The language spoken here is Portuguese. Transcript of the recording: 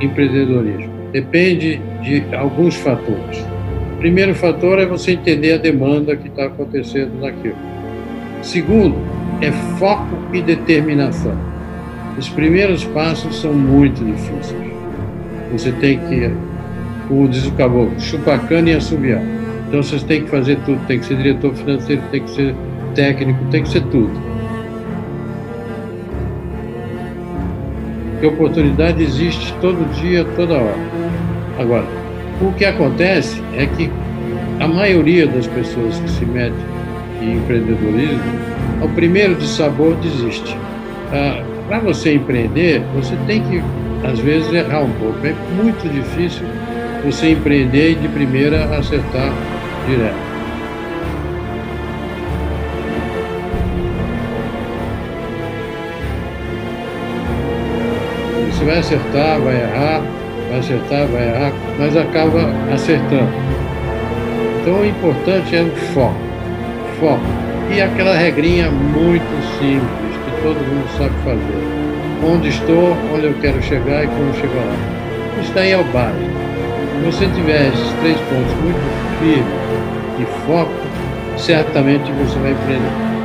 empreendedorismo? Depende de alguns fatores. O primeiro fator é você entender a demanda que está acontecendo naquilo. Segundo, é foco e determinação. Os primeiros passos são muito difíceis. Você tem que, como diz o caboclo, chupar cana e assobiar. Então vocês têm que fazer tudo, tem que ser diretor financeiro, tem que ser técnico, tem que ser tudo. Porque oportunidade existe todo dia, toda hora. Agora, o que acontece é que a maioria das pessoas que se metem em empreendedorismo, ao primeiro de sabor desiste. Ah, Para você empreender, você tem que, às vezes, errar um pouco. É muito difícil você empreender e de primeira acertar direto. Vai acertar, vai errar, vai acertar, vai errar, mas acaba acertando. Então o importante é o foco. Foco. E aquela regrinha muito simples, que todo mundo sabe fazer. Onde estou, onde eu quero chegar e como chegar lá. Isso daí é básico. Se você tiver esses três pontos muito firmes e foco, certamente você vai empreender.